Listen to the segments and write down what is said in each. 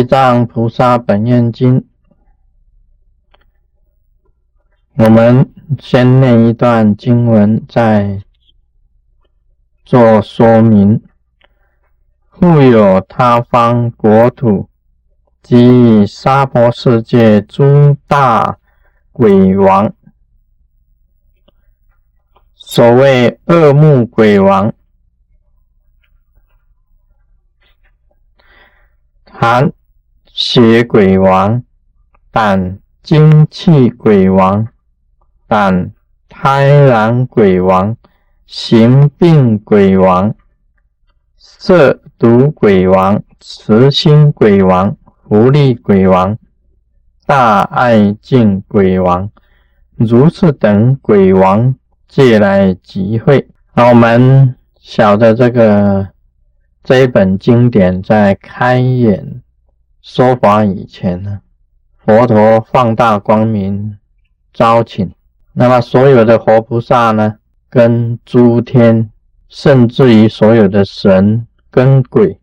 《地藏菩萨本愿经》，我们先念一段经文，再做说明。复有他方国土及娑婆世界诸大鬼王，所谓恶目鬼王，含。血鬼王、胆精气鬼王、胆胎然鬼王、行病鬼王、色毒鬼王、慈心鬼王、福利鬼王、大爱敬鬼王，如此等鬼王借来集会。那我们晓得这个这一本经典在开演。说法以前呢，佛陀放大光明招请，那么所有的活菩萨呢，跟诸天，甚至于所有的神跟鬼，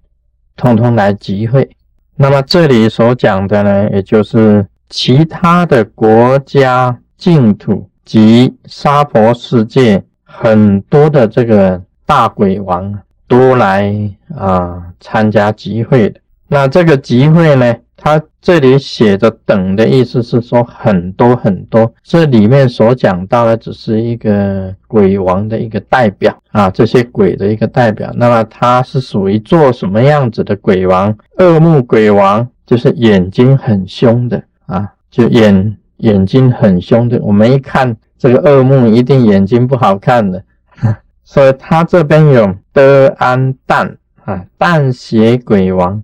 通通来集会。那么这里所讲的呢，也就是其他的国家净土及娑婆世界很多的这个大鬼王都来啊参加集会的。那这个集会呢？它这里写着“等”的意思是说很多很多。这里面所讲到的只是一个鬼王的一个代表啊，这些鬼的一个代表。那么他是属于做什么样子的鬼王？恶目鬼王就是眼睛很凶的啊，就眼眼睛很凶的。我们一看这个恶目，一定眼睛不好看的。所以他这边有的安淡啊，淡血鬼王。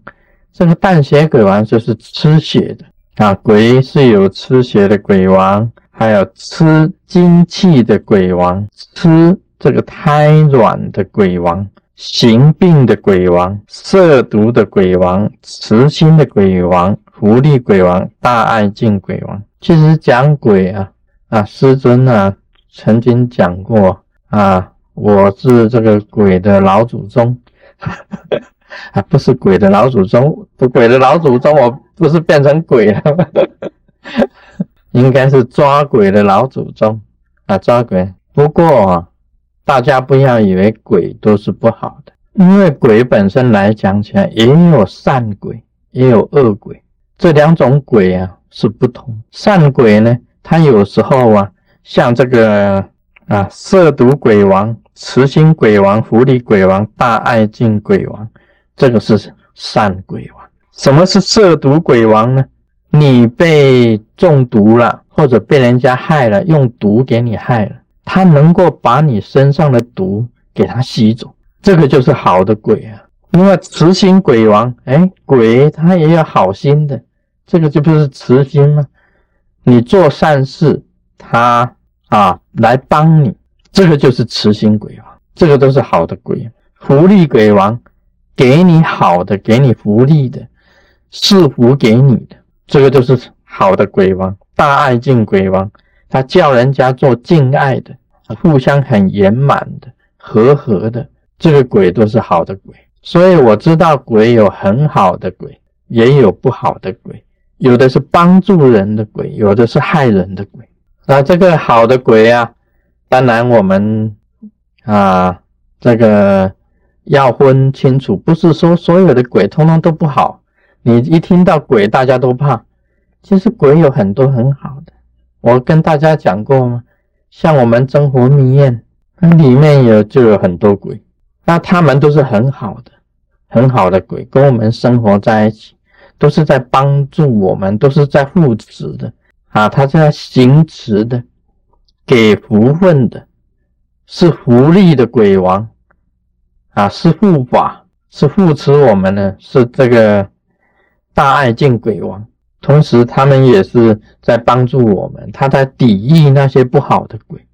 这个半血鬼王就是吃血的啊，鬼是有吃血的鬼王，还有吃精气的鬼王，吃这个胎卵的鬼王，行病的鬼王，色毒的鬼王，慈心的鬼王，福利鬼王，大爱敬鬼王。其实讲鬼啊啊，师尊啊曾经讲过啊，我是这个鬼的老祖宗。啊，不是鬼的老祖宗，鬼的老祖宗，我不是变成鬼了吗？应该是抓鬼的老祖宗啊，抓鬼。不过大家不要以为鬼都是不好的，因为鬼本身来讲起来，也有善鬼，也有恶鬼，这两种鬼啊是不同。善鬼呢，他有时候啊，像这个啊，色毒鬼王、慈心鬼王、福利鬼王、大爱敬鬼王。这个是善鬼王。什么是色毒鬼王呢？你被中毒了，或者被人家害了，用毒给你害了，他能够把你身上的毒给他吸走，这个就是好的鬼啊。因为慈心鬼王，哎，鬼他也有好心的，这个就不是慈心吗？你做善事，他啊来帮你，这个就是慈心鬼王，这个都是好的鬼。福利鬼王。给你好的，给你福利的，赐福给你的，这个就是好的鬼王，大爱敬鬼王，他叫人家做敬爱的，互相很圆满的，和和的，这个鬼都是好的鬼。所以我知道鬼有很好的鬼，也有不好的鬼，有的是帮助人的鬼，有的是害人的鬼。那这个好的鬼啊，当然我们啊，这个。要分清楚，不是说所有的鬼通通都不好。你一听到鬼，大家都怕。其实鬼有很多很好的，我跟大家讲过吗？像我们真活密院，里面有就有很多鬼，那他们都是很好的，很好的鬼，跟我们生活在一起，都是在帮助我们，都是在护持的啊，他是在行持的，给福分的，是福利的鬼王。啊，是护法，是护持我们呢，是这个大爱敬鬼王。同时，他们也是在帮助我们，他在抵御那些不好的鬼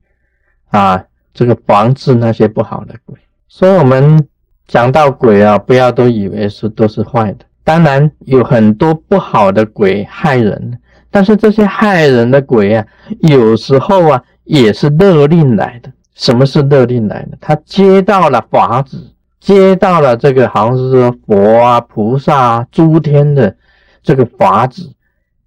啊，这个防治那些不好的鬼。所以，我们讲到鬼啊，不要都以为是都是坏的。当然，有很多不好的鬼害人，但是这些害人的鬼啊，有时候啊，也是勒令来的。什么是勒令来的？他接到了法旨，接到了这个好像是说佛啊、菩萨、啊、诸天的这个法子，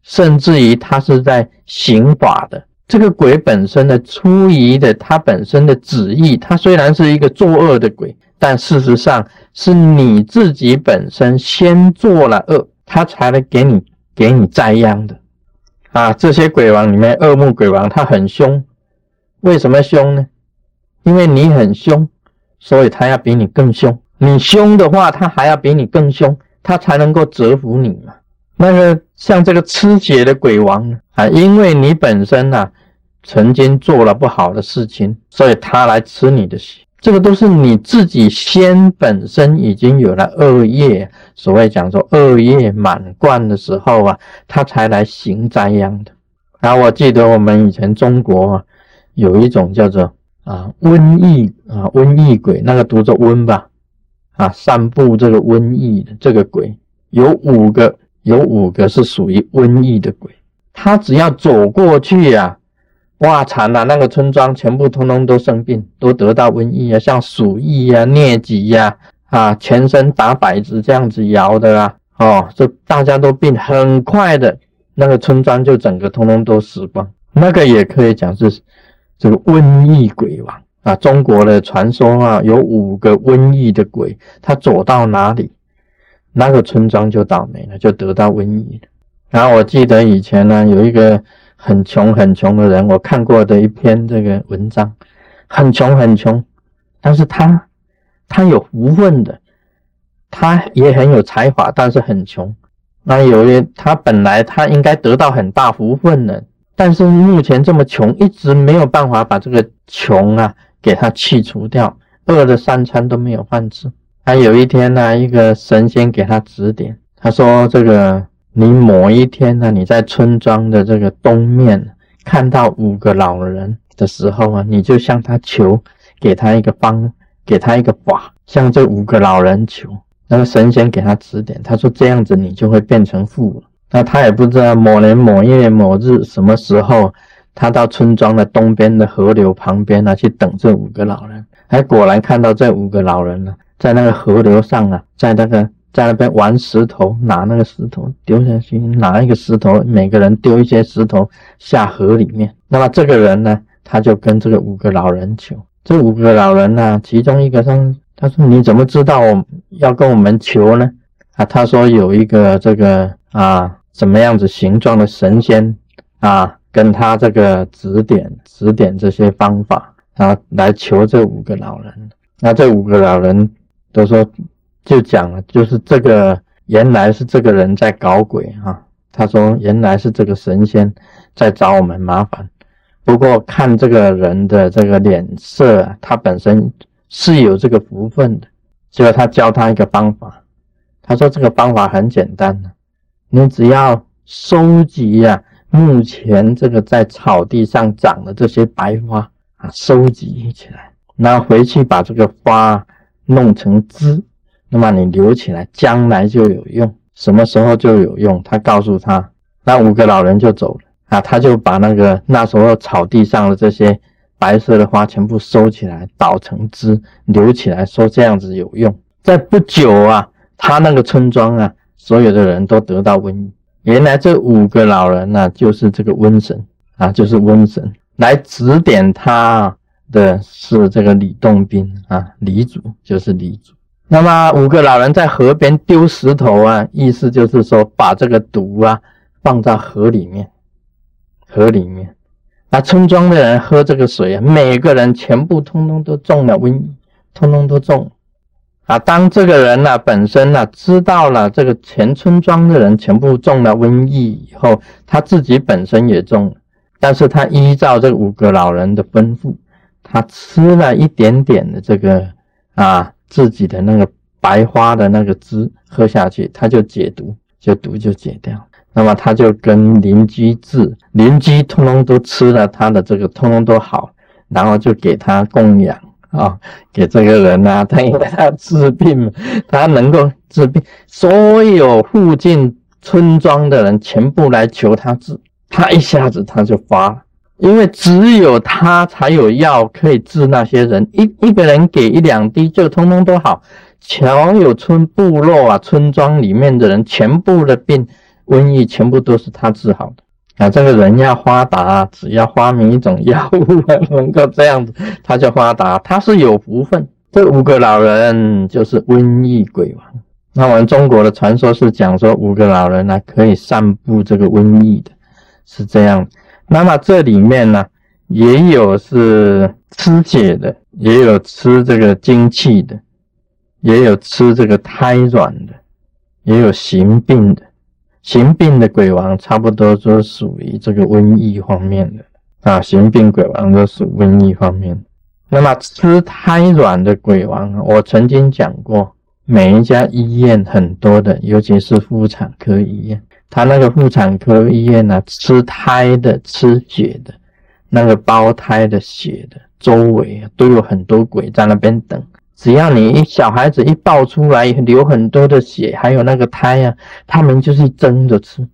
甚至于他是在行法的。这个鬼本身的出于的，他本身的旨意，他虽然是一个作恶的鬼，但事实上是你自己本身先做了恶，他才能给你给你栽殃的。啊，这些鬼王里面，恶目鬼王他很凶，为什么凶呢？因为你很凶，所以他要比你更凶。你凶的话，他还要比你更凶，他才能够折服你嘛。那个像这个吃血的鬼王，啊，因为你本身呢曾经做了不好的事情，所以他来吃你的血。这个都是你自己先本身已经有了恶业，所谓讲说恶业满贯的时候啊，他才来行灾殃的。然后我记得我们以前中国啊，有一种叫做啊瘟疫啊瘟疫鬼，那个读作瘟吧，啊散布这个瘟疫的这个鬼有五个。有五个是属于瘟疫的鬼，他只要走过去呀，哇惨了！那个村庄全部通通都生病，都得到瘟疫啊，像鼠疫呀、疟疾呀，啊，全身打摆子这样子摇的啊，哦，这大家都病，很快的那个村庄就整个通通都死光。那个也可以讲是这个瘟疫鬼王啊，中国的传说啊，有五个瘟疫的鬼，他走到哪里？那个村庄就倒霉了，就得到瘟疫了。然后我记得以前呢，有一个很穷很穷的人，我看过的一篇这个文章，很穷很穷，但是他他有福分的，他也很有才华，但是很穷。那有一他本来他应该得到很大福分的，但是目前这么穷，一直没有办法把这个穷啊给他去除掉，饿的三餐都没有饭吃。他有一天呢，一个神仙给他指点，他说：“这个你某一天呢，你在村庄的这个东面看到五个老人的时候啊，你就向他求，给他一个方，给他一个法，向这五个老人求。那个神仙给他指点，他说这样子你就会变成富了。那他也不知道某年某月某日什么时候，他到村庄的东边的河流旁边呢，去等这五个老人，还果然看到这五个老人呢。”在那个河流上啊，在那个在那边玩石头，拿那个石头丢下去，拿一个石头，每个人丢一些石头下河里面。那么这个人呢，他就跟这个五个老人求。这五个老人呢，其中一个上，他说：“你怎么知道我要跟我们求呢？”啊，他说有一个这个啊，什么样子形状的神仙啊，跟他这个指点指点这些方法啊，来求这五个老人。那这五个老人。都说就讲了，就是这个原来是这个人在搞鬼哈。他说原来是这个神仙在找我们麻烦。不过看这个人的这个脸色，他本身是有这个福分的。结果他教他一个方法，他说这个方法很简单，你只要收集呀，目前这个在草地上长的这些白花啊，收集起来，然后回去把这个花。弄成汁，那么你留起来，将来就有用。什么时候就有用？他告诉他，那五个老人就走了啊。他就把那个那时候草地上的这些白色的花全部收起来，捣成汁，留起来，说这样子有用。在不久啊，他那个村庄啊，所有的人都得到瘟疫。原来这五个老人呢，就是这个瘟神啊，就是瘟神来指点他。的是这个李洞宾啊，李祖就是李祖。那么五个老人在河边丢石头啊，意思就是说把这个毒啊放在河里面，河里面。那村庄的人喝这个水啊，每个人全部通通都中了瘟疫，通通都中。啊，当这个人呢本身呢知道了这个全村庄的人全部中了瘟疫以后，他自己本身也中，但是他依照这五个老人的吩咐。他吃了一点点的这个啊，自己的那个白花的那个汁喝下去，他就解毒，就毒就解掉。那么他就跟邻居治，邻居通通都吃了他的这个，通通都好，然后就给他供养啊，给这个人啊，他因为他治病，他能够治病，所有附近村庄的人全部来求他治，他一下子他就发了。因为只有他才有药可以治那些人，一一个人给一两滴就通通都好。全有村部落啊，村庄里面的人全部的病瘟疫全部都是他治好的啊！这个人要发达，只要发明一种药物能够这样子，他就发达，他是有福分。这五个老人就是瘟疫鬼王。那我们中国的传说是讲说五个老人呢可以散布这个瘟疫的，是这样。那么这里面呢也有是吃血的，也有吃这个精气的，也有吃这个胎卵的，也有行病的。行病的鬼王差不多都属于这个瘟疫方面的啊，行病鬼王都属瘟疫方面。那么吃胎卵的鬼王，我曾经讲过。每一家医院很多的，尤其是妇产科医院，他那个妇产科医院呢，吃胎的、吃血的，那个胞胎的血的周围都有很多鬼在那边等。只要你一小孩子一抱出来，流很多的血，还有那个胎呀，他们就是蒸着吃，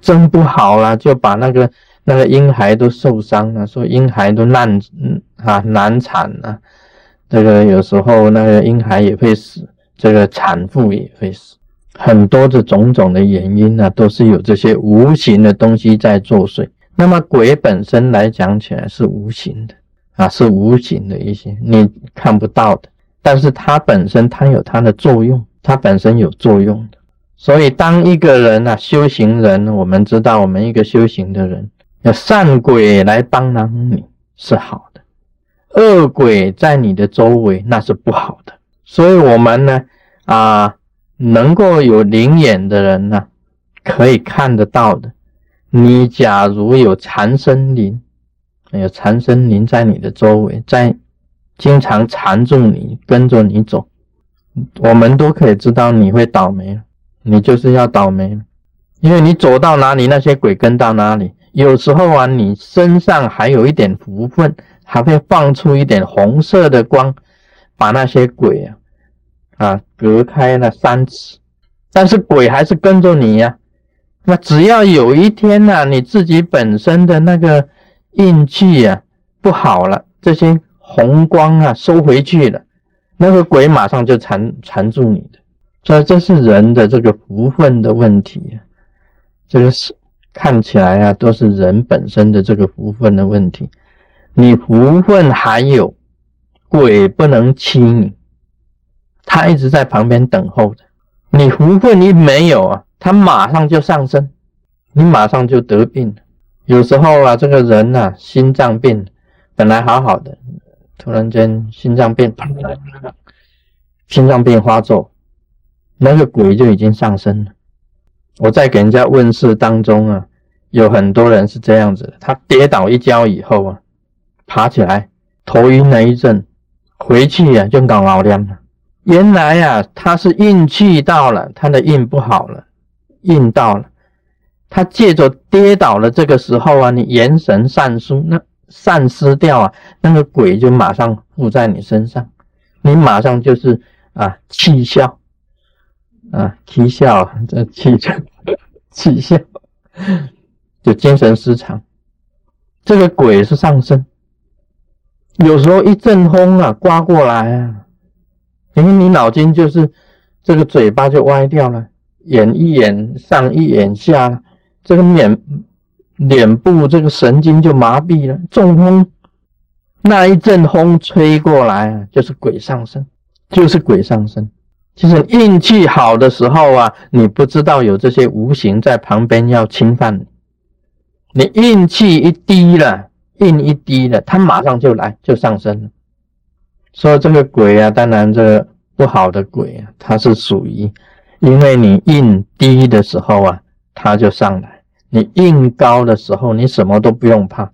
蒸不好了，就把那个那个婴孩都受伤了，说婴孩都难啊难产了，这个有时候那个婴孩也会死。这个产妇也会死，很多的种种的原因呢，都是有这些无形的东西在作祟。那么鬼本身来讲起来是无形的啊，是无形的一些你看不到的，但是它本身它有它的作用，它本身有作用的。所以当一个人啊修行人，我们知道我们一个修行的人，要善鬼来帮忙你是好的，恶鬼在你的周围那是不好的。所以，我们呢，啊，能够有灵眼的人呢，可以看得到的。你假如有残身灵，有残身灵在你的周围，在经常缠住你，跟着你走，我们都可以知道你会倒霉。你就是要倒霉，因为你走到哪里，那些鬼跟到哪里。有时候啊，你身上还有一点福分，还会放出一点红色的光。把那些鬼啊啊隔开了三尺，但是鬼还是跟着你呀。那只要有一天呢，你自己本身的那个运气呀不好了，这些红光啊收回去了，那个鬼马上就缠缠住你的。所以这是人的这个福分的问题，这个是看起来啊都是人本身的这个福分的问题。你福分还有。鬼不能欺你，他一直在旁边等候着。你福分一没有啊，他马上就上升，你马上就得病。有时候啊，这个人呐，心脏病本来好好的，突然间心脏病，心脏病发作，那个鬼就已经上身了。我在给人家问事当中啊，有很多人是这样子，他跌倒一跤以后啊，爬起来，头晕了一阵。回去呀，就搞老练了。原来呀，他是运气到了，他的运不好了，运到了。他借着跌倒了这个时候啊，你元神散失，那散失掉啊，那个鬼就马上附在你身上，你马上就是啊气笑啊气笑，这气笑 气笑，就精神失常。这个鬼是上身。有时候一阵风啊，刮过来啊，因为你脑筋就是这个嘴巴就歪掉了，眼一眼上一眼下，这个脸脸部这个神经就麻痹了。中风，那一阵风吹过来啊，就是鬼上身，就是鬼上身。其实运气好的时候啊，你不知道有这些无形在旁边要侵犯你，你运气一低了。印一低了，他马上就来，就上升了。说这个鬼啊，当然这个不好的鬼啊，它是属于，因为你印低的时候啊，它就上来；你印高的时候，你什么都不用怕，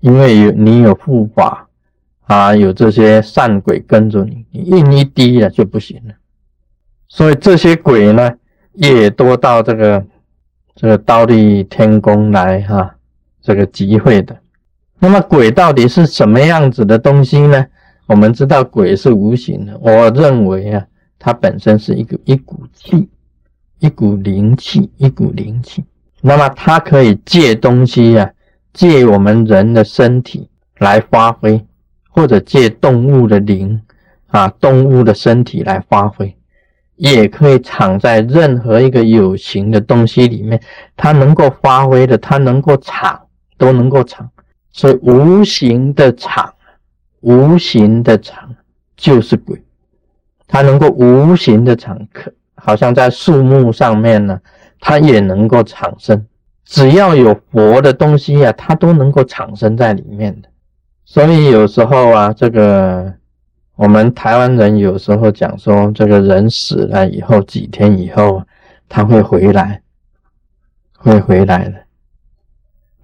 因为有你有护法啊，有这些善鬼跟着你。你印一低了就不行了。所以这些鬼呢，也多到这个这个刀立天宫来哈，这个集会的。那么鬼到底是什么样子的东西呢？我们知道鬼是无形的，我认为啊，它本身是一个一股气，一股灵气，一股灵气。那么它可以借东西啊，借我们人的身体来发挥，或者借动物的灵啊，动物的身体来发挥。也可以藏在任何一个有形的东西里面，它能够发挥的，它能够藏，都能够藏。所以无形的藏，无形的藏就是鬼，它能够无形的藏，可好像在树木上面呢，它也能够产生。只要有佛的东西啊，它都能够产生在里面的。所以有时候啊，这个我们台湾人有时候讲说，这个人死了以后几天以后他会回来，会回来的。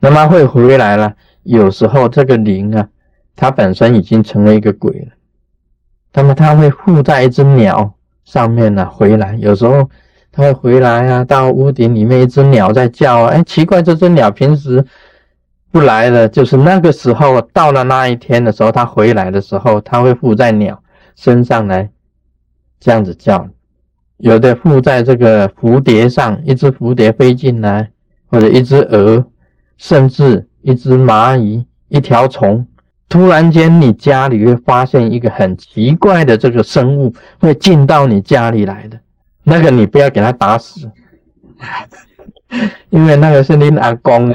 那么会回来了，有时候这个灵啊，它本身已经成为一个鬼了。那么它会附在一只鸟上面呢，回来。有时候。他会回来啊，到屋顶里面，一只鸟在叫啊，哎，奇怪，这只鸟平时不来了，就是那个时候到了那一天的时候，它回来的时候，它会附在鸟身上来这样子叫。有的附在这个蝴蝶上，一只蝴蝶飞进来，或者一只蛾，甚至一只蚂蚁、一条虫，突然间你家里会发现一个很奇怪的这个生物会进到你家里来的。那个你不要给他打死，因为那个是你阿公，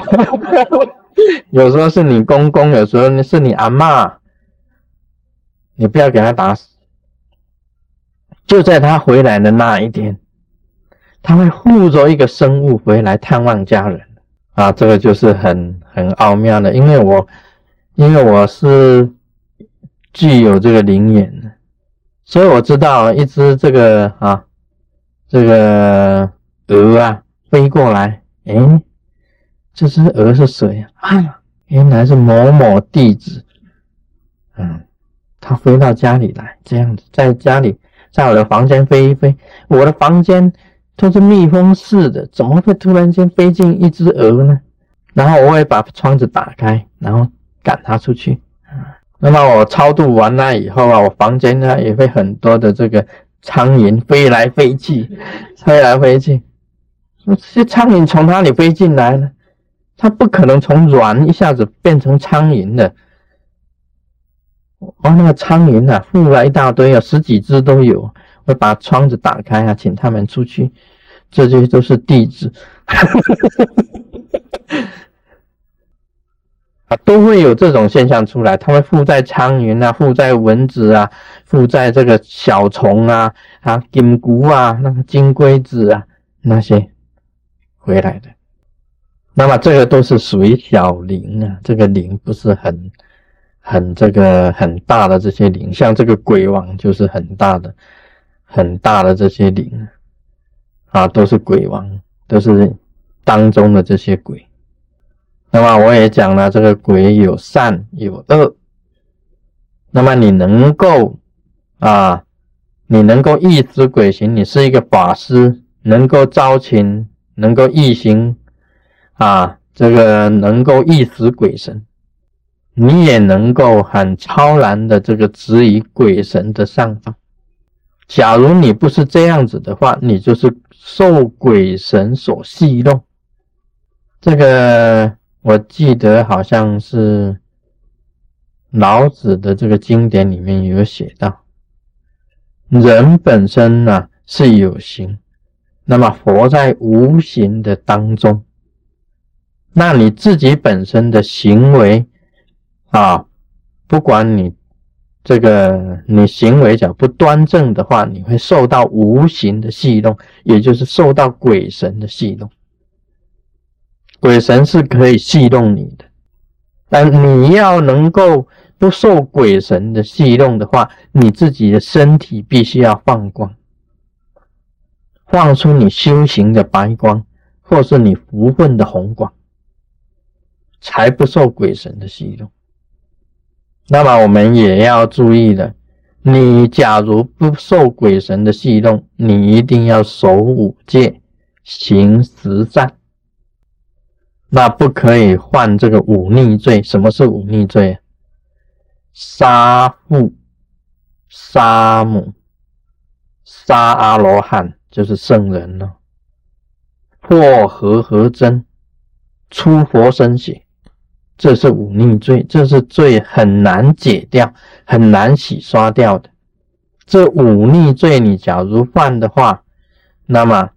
有时候是你公公，有时候是你阿妈，你不要给他打死。就在他回来的那一天，他会护着一个生物回来探望家人。啊，这个就是很很奥妙的，因为我因为我是具有这个灵眼的，所以我知道一只这个啊。这个鹅啊，飞过来，哎，这只鹅是谁呀？啊，原来是某某弟子。嗯，他飞到家里来，这样子，在家里，在我的房间飞一飞。我的房间都是密封式的，怎么会突然间飞进一只鹅呢？然后我会把窗子打开，然后赶它出去。那么我超度完了以后啊，我房间呢也会很多的这个。苍蝇飞来飞去，飞来飞去。这些苍蝇从哪里飞进来呢？它不可能从卵一下子变成苍蝇的。哦，那个苍蝇啊，附了一大堆啊，十几只都有。我把窗子打开啊，请他们出去。这些都是弟子。都会有这种现象出来，它会附在苍蝇啊，附在蚊子啊，附在这个小虫啊，啊，金菇啊，那个金龟子啊，那些回来的。那么这个都是属于小灵啊，这个灵不是很很这个很大的这些灵，像这个鬼王就是很大的很大的这些灵啊，都是鬼王，都是当中的这些鬼。那么我也讲了，这个鬼有善有恶。那么你能够啊，你能够易使鬼行，你是一个法师，能够招请，能够易行啊，这个能够易使鬼神，你也能够很超然的这个指引鬼神的上方。假如你不是这样子的话，你就是受鬼神所戏弄，这个。我记得好像是老子的这个经典里面有写到，人本身呢是有形，那么活在无形的当中，那你自己本身的行为啊，不管你这个你行为讲不端正的话，你会受到无形的戏弄，也就是受到鬼神的戏弄。鬼神是可以戏弄你的，但你要能够不受鬼神的戏弄的话，你自己的身体必须要放光，放出你修行的白光，或是你福分的红光，才不受鬼神的戏弄。那么我们也要注意了，你假如不受鬼神的戏弄，你一定要守五戒，行十善。那不可以犯这个忤逆罪。什么是忤逆罪？杀父、杀母、杀阿罗汉，就是圣人了。破和合真、出佛身血，这是忤逆罪。这是罪很难解掉、很难洗刷掉的。这忤逆罪你假如犯的话，那么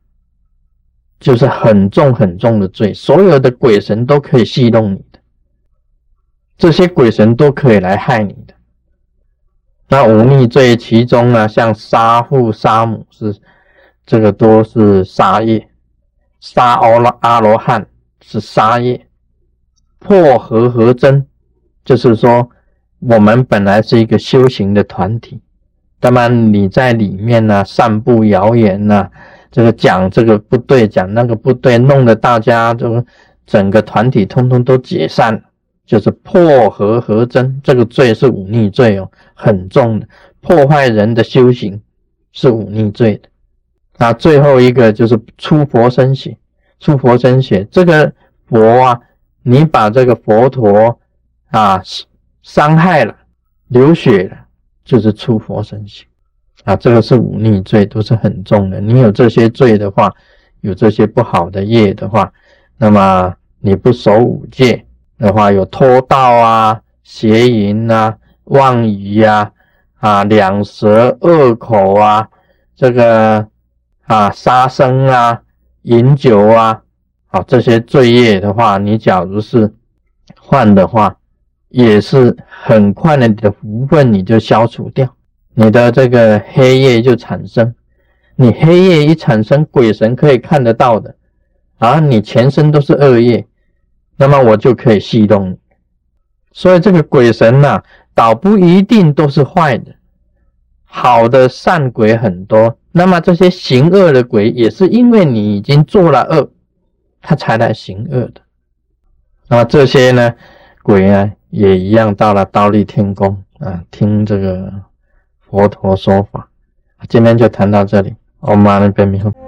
就是很重很重的罪，所有的鬼神都可以戏弄你的，这些鬼神都可以来害你的。那五逆罪其中呢，像杀父杀母是这个都是杀业，杀阿罗阿罗汉是杀业，破和合真，就是说我们本来是一个修行的团体。那么你在里面呢，散布谣言呢，这个讲这个不对，讲那个不对，弄得大家就整个团体通通都解散，就是破和合真，这个罪是忤逆罪哦，很重的，破坏人的修行是忤逆罪的。那最后一个就是出佛身血，出佛身血，这个佛啊，你把这个佛陀啊伤害了，流血了。就是出佛身血啊，这个是忤逆罪，都是很重的。你有这些罪的话，有这些不好的业的话，那么你不守五戒的话，有偷盗啊、邪淫啊、妄语呀、啊两舌恶口啊、这个啊杀生啊、饮酒啊，啊这些罪业的话，你假如是犯的话。也是很快的，你的福分你就消除掉，你的这个黑夜就产生。你黑夜一产生，鬼神可以看得到的，啊，你全身都是恶业，那么我就可以戏弄你。所以这个鬼神呐，倒不一定都是坏的，好的善鬼很多。那么这些行恶的鬼，也是因为你已经做了恶，他才来行恶的。那这些呢，鬼啊。也一样到了倒立天宫啊，听这个佛陀说法。今天就谈到这里，我们阿弥陀佛。